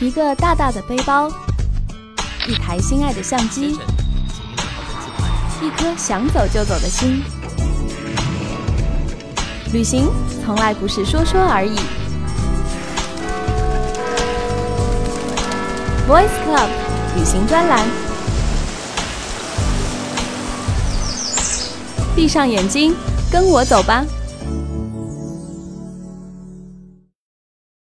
一个大大的背包，一台心爱的相机，一颗想走就走的心。旅行从来不是说说而已。voice club 旅行专栏。闭上眼睛，跟我走吧。